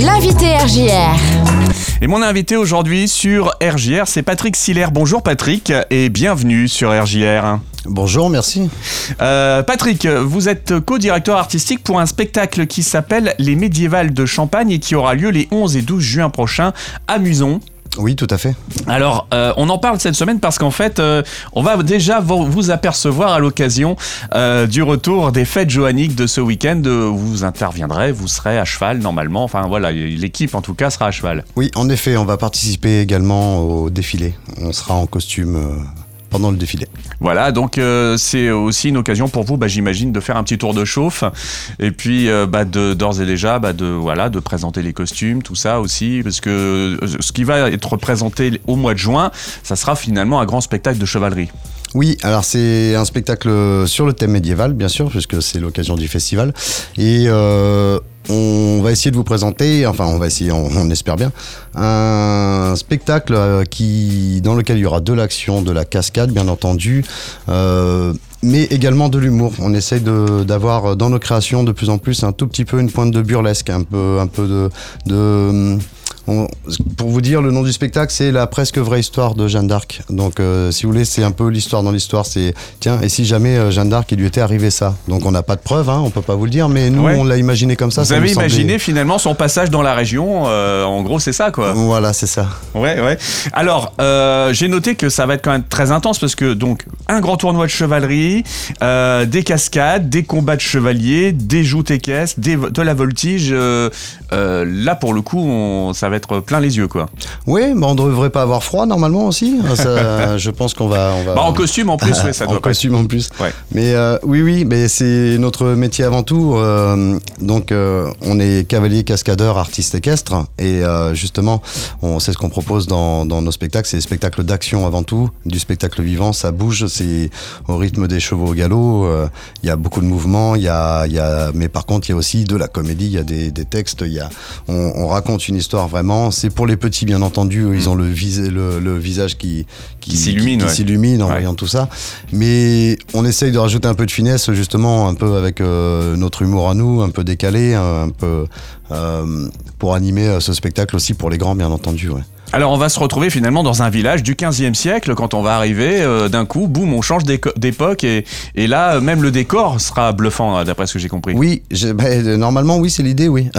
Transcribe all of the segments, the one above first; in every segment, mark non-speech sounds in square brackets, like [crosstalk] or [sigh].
L'invité RJR. Et mon invité aujourd'hui sur RJR, c'est Patrick Siller. Bonjour Patrick et bienvenue sur RJR. Bonjour, merci. Euh, Patrick, vous êtes co-directeur artistique pour un spectacle qui s'appelle Les Médiévales de Champagne et qui aura lieu les 11 et 12 juin prochains à Muson. Oui, tout à fait. Alors, euh, on en parle cette semaine parce qu'en fait, euh, on va déjà vous, apercevoir à l'occasion euh, du retour des fêtes johanniques de ce week-end. Vous interviendrez, vous serez à cheval normalement. Enfin voilà, l'équipe en tout cas sera à cheval. Oui, en effet, on va participer également au défilé. On sera en costume pendant le défilé. Voilà, donc euh, c'est aussi une occasion pour vous, bah, j'imagine, de faire un petit tour de chauffe et puis euh, bah, de d'ores et déjà bah, de voilà de présenter les costumes, tout ça aussi, parce que euh, ce qui va être présenté au mois de juin, ça sera finalement un grand spectacle de chevalerie. Oui, alors c'est un spectacle sur le thème médiéval, bien sûr, puisque c'est l'occasion du festival. Et euh, on va essayer de vous présenter, enfin on va essayer, on, espère bien, un spectacle euh, qui, dans lequel il y aura de l'action, de la cascade, bien entendu. euh, mais également de l'humour. On essaye d'avoir dans nos créations de plus en plus un tout petit peu une pointe de burlesque, un peu, un peu de, de on- pour vous dire, le nom du spectacle, c'est la presque vraie histoire de Jeanne d'Arc. Donc, euh, si vous voulez, c'est un peu l'histoire dans l'histoire. C'est tiens, et si jamais euh, Jeanne d'Arc, il lui était arrivé ça? Donc, on n'a pas de preuves, hein, on peut pas vous le dire, mais nous, Ouais. on l'a imaginé comme ça. vous ça avez semblait- imaginé finalement son passage dans la région, euh, en gros c'est ça quoi. Voilà, c'est ça. Ouais, ouais. Alors, j'ai noté que ça va être quand même très intense parce que donc un grand tournoi de chevalerie, des cascades, des combats de chevaliers, des joutes équestres, des, de la voltige. là, pour le coup, on- ça va être plein les yeux, quoi. Oui, mais on ne devrait pas avoir froid normalement aussi. Ça, [laughs] je pense qu'on va, on va. Bah, en costume en plus, ouais, ça [laughs] en doit être- costume en plus. Ouais. Mais euh, oui, oui, mais c'est notre métier avant tout. euh, donc, euh, on est cavalier, cascadeur, artiste équestre, et justement, on c'est ce qu'on propose dans, dans nos spectacles. C'est des spectacles d'action avant tout, du spectacle vivant. Ça bouge, c'est au rythme des chevaux au galop. Il y a beaucoup de mouvements. Il y a, y a, mais par contre, il y a aussi de la comédie. Il y a des, des textes. Il y a, on, on raconte une histoire vraiment. C'est pour les petits, bien entendu. où Ils ont le, vis, le, le visage qui Qui s'illumine, ouais. en Ouais. voyant tout ça. Mais on essaye de rajouter un peu de finesse, justement, un peu avec euh, notre humour à nous, un peu décalé, un, peu euh, pour animer euh, ce spectacle aussi pour les grands, bien entendu. Ouais. Alors, on va se retrouver finalement dans un village du 15e siècle. Quand on va arriver, euh, d'un coup, boum, on change d'époque et, et là, euh, même le décor sera bluffant, hein, d'après ce que j'ai compris. Oui, ben, normalement, oui, c'est l'idée, oui.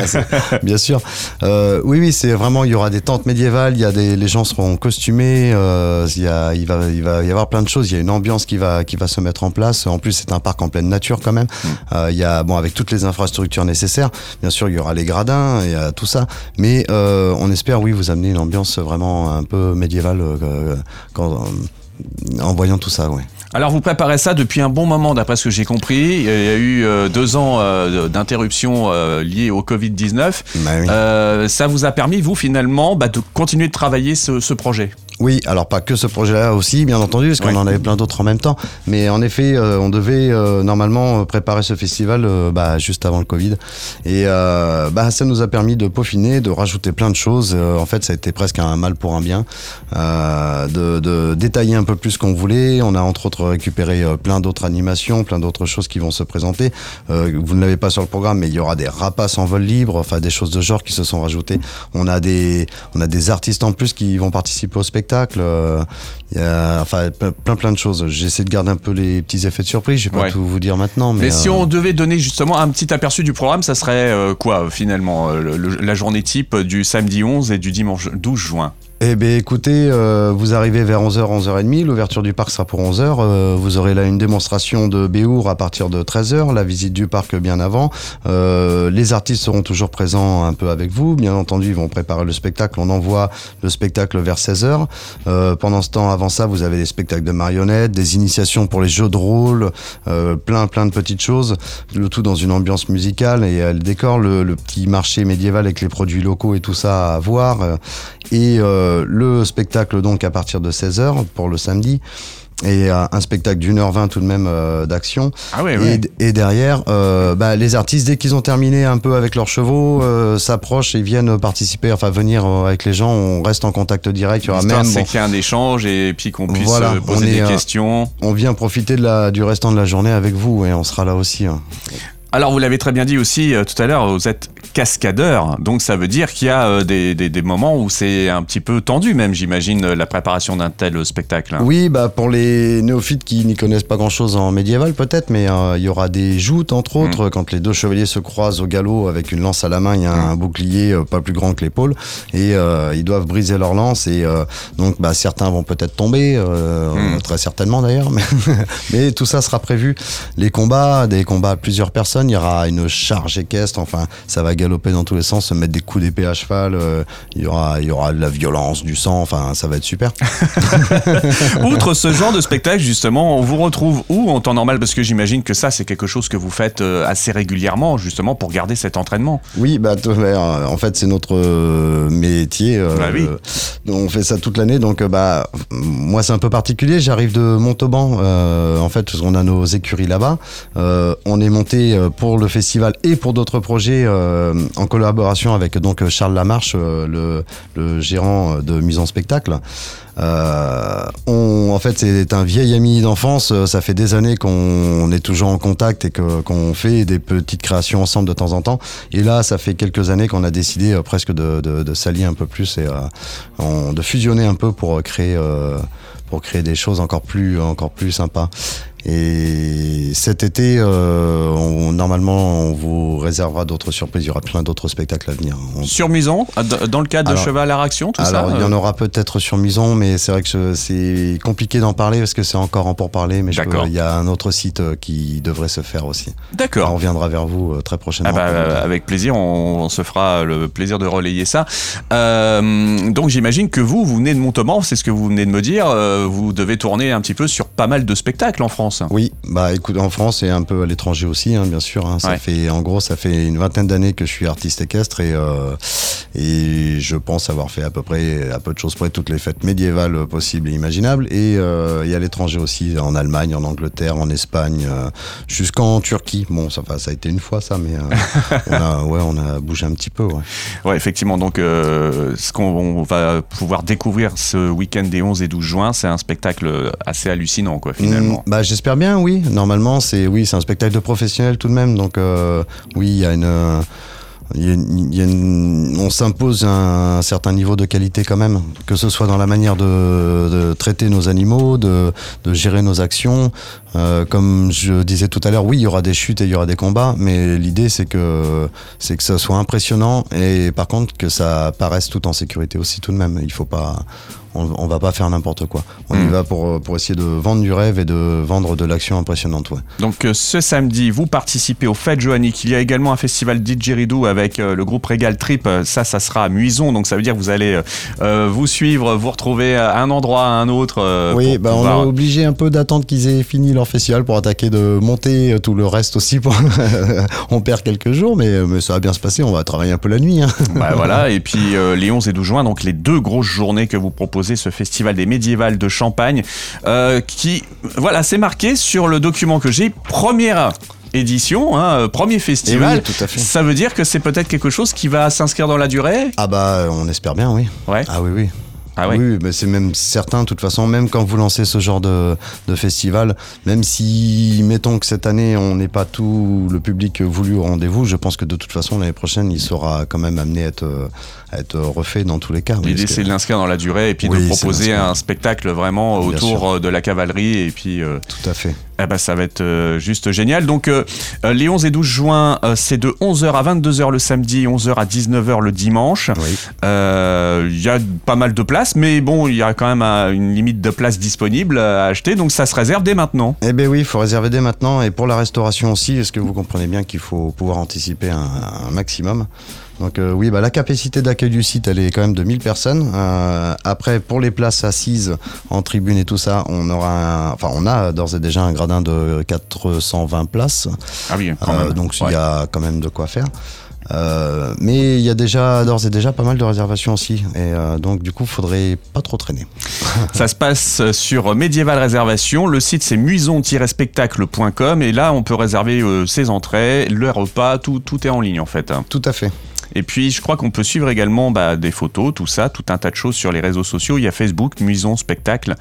[laughs] Bien sûr. Euh, oui, oui, c'est vraiment, il y aura des tentes médiévales, il y a des, les gens seront costumés, euh, il, y a, il, va, il va y avoir plein de choses, il y a une ambiance qui va, qui va se mettre en place. En plus, c'est un parc en pleine nature quand même. Euh, il y a, bon, avec toutes les infrastructures nécessaires, bien sûr, il y aura les gradins, il y a tout ça. Mais euh, on espère, oui, vous amener une ambiance vraiment un peu médiévale euh, quand, en voyant tout ça, oui. Alors vous préparez ça depuis un bon moment d'après ce que j'ai compris. Il y a eu euh, deux ans euh, d'interruption euh, liée au Covid-19. Bah oui. Euh, ça vous a permis, vous, finalement, bah, de continuer de travailler ce, ce projet? Oui, alors pas que ce projet-là aussi, bien entendu, parce qu'on Ouais. en avait plein d'autres en même temps. Mais en effet, euh, on devait euh, normalement euh, préparer ce festival euh, bah, juste avant le Covid. Et euh, bah, ça nous a permis de peaufiner, de rajouter plein de choses. En fait, ça a été presque un mal pour un bien. Euh, de, de détailler un peu plus ce qu'on voulait. On a entre autres récupéré plein d'autres animations, plein d'autres choses qui vont se présenter. Euh, vous ne l'avez pas sur le programme, mais il y aura des rapaces en vol libre, enfin des choses de genre qui se sont rajoutées. On a des, on a des artistes en plus qui vont participer au spectacle. Euh, il y a, enfin, plein plein de choses. J'essaie de garder un peu les petits effets de surprise. Je vais pas Ouais. tout vous dire maintenant, mais, Mais si euh, on devait donner justement un petit aperçu du programme, ça serait euh, quoi, finalement, euh, le- le- la journée type du samedi 11 et du dimanche 12 juin? Eh bien, écoutez, euh, vous arrivez vers 11h, 11h30. L'ouverture du parc sera pour 11h. Euh, vous aurez là une démonstration de Béour à partir de 13h. La visite du parc bien avant. Euh, les artistes seront toujours présents un peu avec vous. Bien entendu, ils vont préparer le spectacle. On envoie le spectacle vers 16h. Euh, pendant ce temps, avant ça, vous avez des spectacles de marionnettes, des initiations pour les jeux de rôle, plein plein de petites choses. Le tout dans une ambiance musicale et euh, le décor, le, petit marché médiéval avec les produits locaux et tout ça à voir. Et le spectacle donc à partir de 16h pour le samedi. Et euh, un spectacle d'une heure vingt tout de même euh, d'action. Ah Et, derrière, euh, bah, les artistes, dès qu'ils ont terminé un peu avec leurs chevaux, euh, s'approchent et viennent participer, enfin venir euh, avec les gens. On reste en contact direct. Il y aura même, c'est bon, qu'il y ait un échange et puis qu'on puisse Voilà, euh, poser est, des euh, questions. on vient profiter de la, du restant de la journée avec vous et on sera là aussi. hein. Alors vous l'avez très bien dit aussi euh, tout à l'heure, vous êtes cascadeur, donc ça veut dire qu'il y a euh, des, des, des, moments où c'est un petit peu tendu même, j'imagine, la préparation d'un tel spectacle. Oui, bah pour les néophytes qui n'y connaissent pas grand-chose en médiéval peut-être, mais euh, il y aura des joutes entre mmh. autres, mmh. quand les deux chevaliers se croisent au galop avec une lance à la main, il y a mmh. un bouclier pas plus grand que l'épaule, et ils doivent briser leur lance, et donc bah, certains vont peut-être tomber, très certainement d'ailleurs, [laughs] mais, mais tout ça sera prévu. Les combats, des combats à plusieurs personnes, il y aura une charge équestre, enfin, ça va galoper dans tous les sens, se mettre des coups d'épée à cheval, euh, il, y aura, il y aura de la violence, du sang, enfin, ça va être super. [laughs] Outre ce genre de spectacle, justement, on vous retrouve où en temps normal? Parce que j'imagine que ça, c'est quelque chose que vous faites euh, assez régulièrement, justement, pour garder cet entraînement. Oui, bah, en fait, c'est notre euh, métier. Bah oui. on fait ça toute l'année, donc bah, moi, c'est un peu particulier. J'arrive de Montauban, en fait, qu'on a nos écuries là-bas. on est monté pour le festival et pour d'autres projets euh, en collaboration avec donc Charles Lamarche, euh, le, le, gérant de mise en spectacle. Euh, on, en fait, c'est un vieil ami d'enfance. Ça fait des années qu'on est toujours en contact et qu'on fait des petites créations ensemble de temps en temps. Et là, ça fait quelques années qu'on a décidé euh, presque de, de, de s'allier un peu plus et euh, de fusionner un peu pour créer pour créer des choses encore plus encore plus sympas. Et cet été, euh, on, normalement, on vous réservera d'autres surprises. Il y aura plein d'autres spectacles à venir. Sur Muson, dans le cadre de Cheval à Action, tout alors, ça il y en euh aura peut-être sur Muson, mais c'est vrai que c'est compliqué d'en parler parce que c'est encore en pourparler. Mais il y a un autre site euh, qui devrait se faire aussi. D'accord. On reviendra vers vous très prochainement. Ah bah, avec plaisir, on, se fera le plaisir de relayer ça. donc j'imagine que vous, vous venez de Montauban, c'est ce que vous venez de me dire. vous devez tourner un petit peu sur pas mal de spectacles en France. Oui, bah écoute, en France et un peu à l'étranger aussi, hein, bien sûr. Hein. ça fait, en gros, ça fait une vingtaine d'années que je suis artiste équestre et, euh, et je pense avoir fait à peu près, à peu de choses près, toutes les fêtes médiévales possibles et imaginables. Et, euh, et à l'étranger aussi, en Allemagne, en Angleterre, en Espagne, euh, jusqu'en Turquie. Bon, ça, ça a été une fois ça, mais euh, on, a, [laughs] ouais, on a bougé un petit peu. Ouais, ouais effectivement. Donc, euh, ce qu'on va pouvoir découvrir ce week-end des 11 et 12 juin, c'est un spectacle assez hallucinant, quoi, finalement. Mmh, bah, J'espère bien, oui. Normalement, c'est oui, c'est un spectacle de professionnels tout de même. Donc, euh, oui, il y a une. On s'impose un, certain niveau de qualité quand même, que ce soit dans la manière de, traiter nos animaux, de gérer nos actions. Euh, comme je disais tout à l'heure, oui, il y aura des chutes et il y aura des combats, mais l'idée c'est que c'est que ça soit impressionnant et par contre que ça paraisse tout en sécurité aussi tout de même. Il faut pas on, on va pas faire n'importe quoi. On mmh. y va pour, pour essayer de vendre du rêve et de vendre de l'action impressionnante. Ouais. Donc euh, ce samedi, vous participez au Fête Joannique. Il y a également un festival didgeridoo avec euh, le groupe Regal Trip. Ça, ça sera à Muison. Donc ça veut dire que vous allez euh, vous suivre, vous retrouver à un endroit à un autre. oui, bah, pouvoir... on est obligé un peu d'attendre qu'ils aient fini leur festival pour attaquer de monter tout le reste aussi. Pour... [laughs] on perd quelques jours, mais, mais, ça va bien se passer. On va travailler un peu la nuit. Hein. [laughs] Bah, voilà. Et puis les 11 et 12 juin, donc les deux grosses journées que vous proposez, ce festival des médiévales de Champagne, euh, qui, voilà, c'est marqué sur le document que j'ai. Première édition, hein, premier festival. Oui, tout à fait. Ça veut dire que c'est peut-être quelque chose qui va s'inscrire dans la durée? Ah bah on espère bien, oui. Ouais. Ah oui, oui. Ah. Oui, mais c'est même certain, de toute façon, même quand vous lancez ce genre de, de festival, même si, mettons que cette année, on n'est pas tout le public voulu au rendez-vous, je pense que de toute façon, l'année prochaine, il sera quand même amené à être, à être refait dans tous les cas. L'idée, c'est de l'inscrire dans la durée et puis oui, de proposer un spectacle vraiment Bien autour sûr. de la cavalerie et puis. Euh, Tout à fait. Eh ben, ça va être euh, juste génial. Donc, euh, les 11 et 12 juin, euh, c'est de 11h à 22h le samedi, 11h à 19h le dimanche. Il oui. y a pas mal de places, mais bon, il y a quand même une limite de places disponibles à acheter, donc ça se réserve dès maintenant. Eh bien oui, il faut réserver dès maintenant. Et pour la restauration aussi, est-ce que vous comprenez bien qu'il faut pouvoir anticiper un, un maximum? Donc euh, oui, bah, la capacité d'accueil du site, elle est quand même de 1000 personnes. Euh, après, pour les places assises en tribune et tout ça, on aura, un, enfin, on a d'ores et déjà un gradin de 420 places. Ah oui. Euh, donc il ouais. y a quand même de quoi faire. Euh, mais il y a déjà d'ores et déjà pas mal de réservations aussi, et euh, donc du coup, faudrait pas trop traîner. [laughs] Ça se passe sur Médiéval Réservation. Le site c'est muison-spectacle.com et là, on peut réserver euh, ses entrées, le repas, tout, tout est en ligne en fait. Tout à fait. Et puis, je crois qu'on peut suivre également bah, des photos, tout ça, tout un tas de choses sur les réseaux sociaux. Il y a Facebook, Muison Spectacle,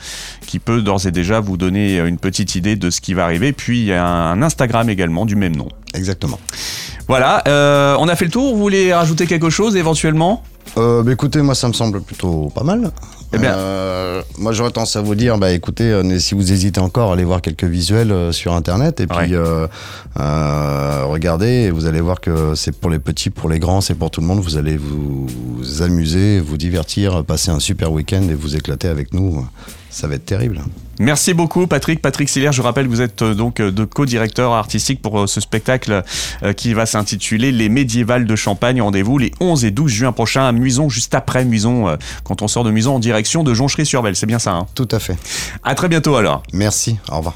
qui peut d'ores et déjà vous donner une petite idée de ce qui va arriver. Puis, il y a un Instagram également du même nom. Exactement. Voilà, euh, on a fait le tour. Vous voulez rajouter quelque chose éventuellement? Euh, bah, écoutez, moi ça me semble plutôt pas mal. Eh bien. Euh, moi j'aurais tendance à vous dire, bah écoutez, euh, si vous hésitez encore, allez voir quelques visuels euh, sur internet et puis regardez, et vous allez voir que c'est pour les petits, pour les grands, c'est pour tout le monde. Vous allez vous, vous amuser, vous divertir, passer un super week-end et vous éclater avec nous. Ça va être terrible. Merci beaucoup Patrick. Patrick Siller, je rappelle que vous êtes euh, donc euh, de co-directeur artistique pour euh, ce spectacle qui va s'intituler Les Médiévales de Champagne. Rendez-vous les 11 et 12 juin prochains à Muison, juste après Muison, quand on sort de Muison en direction de Jonchery-sur-Belle. C'est bien ça. Hein? Tout à fait. à très bientôt alors. Merci. Au revoir.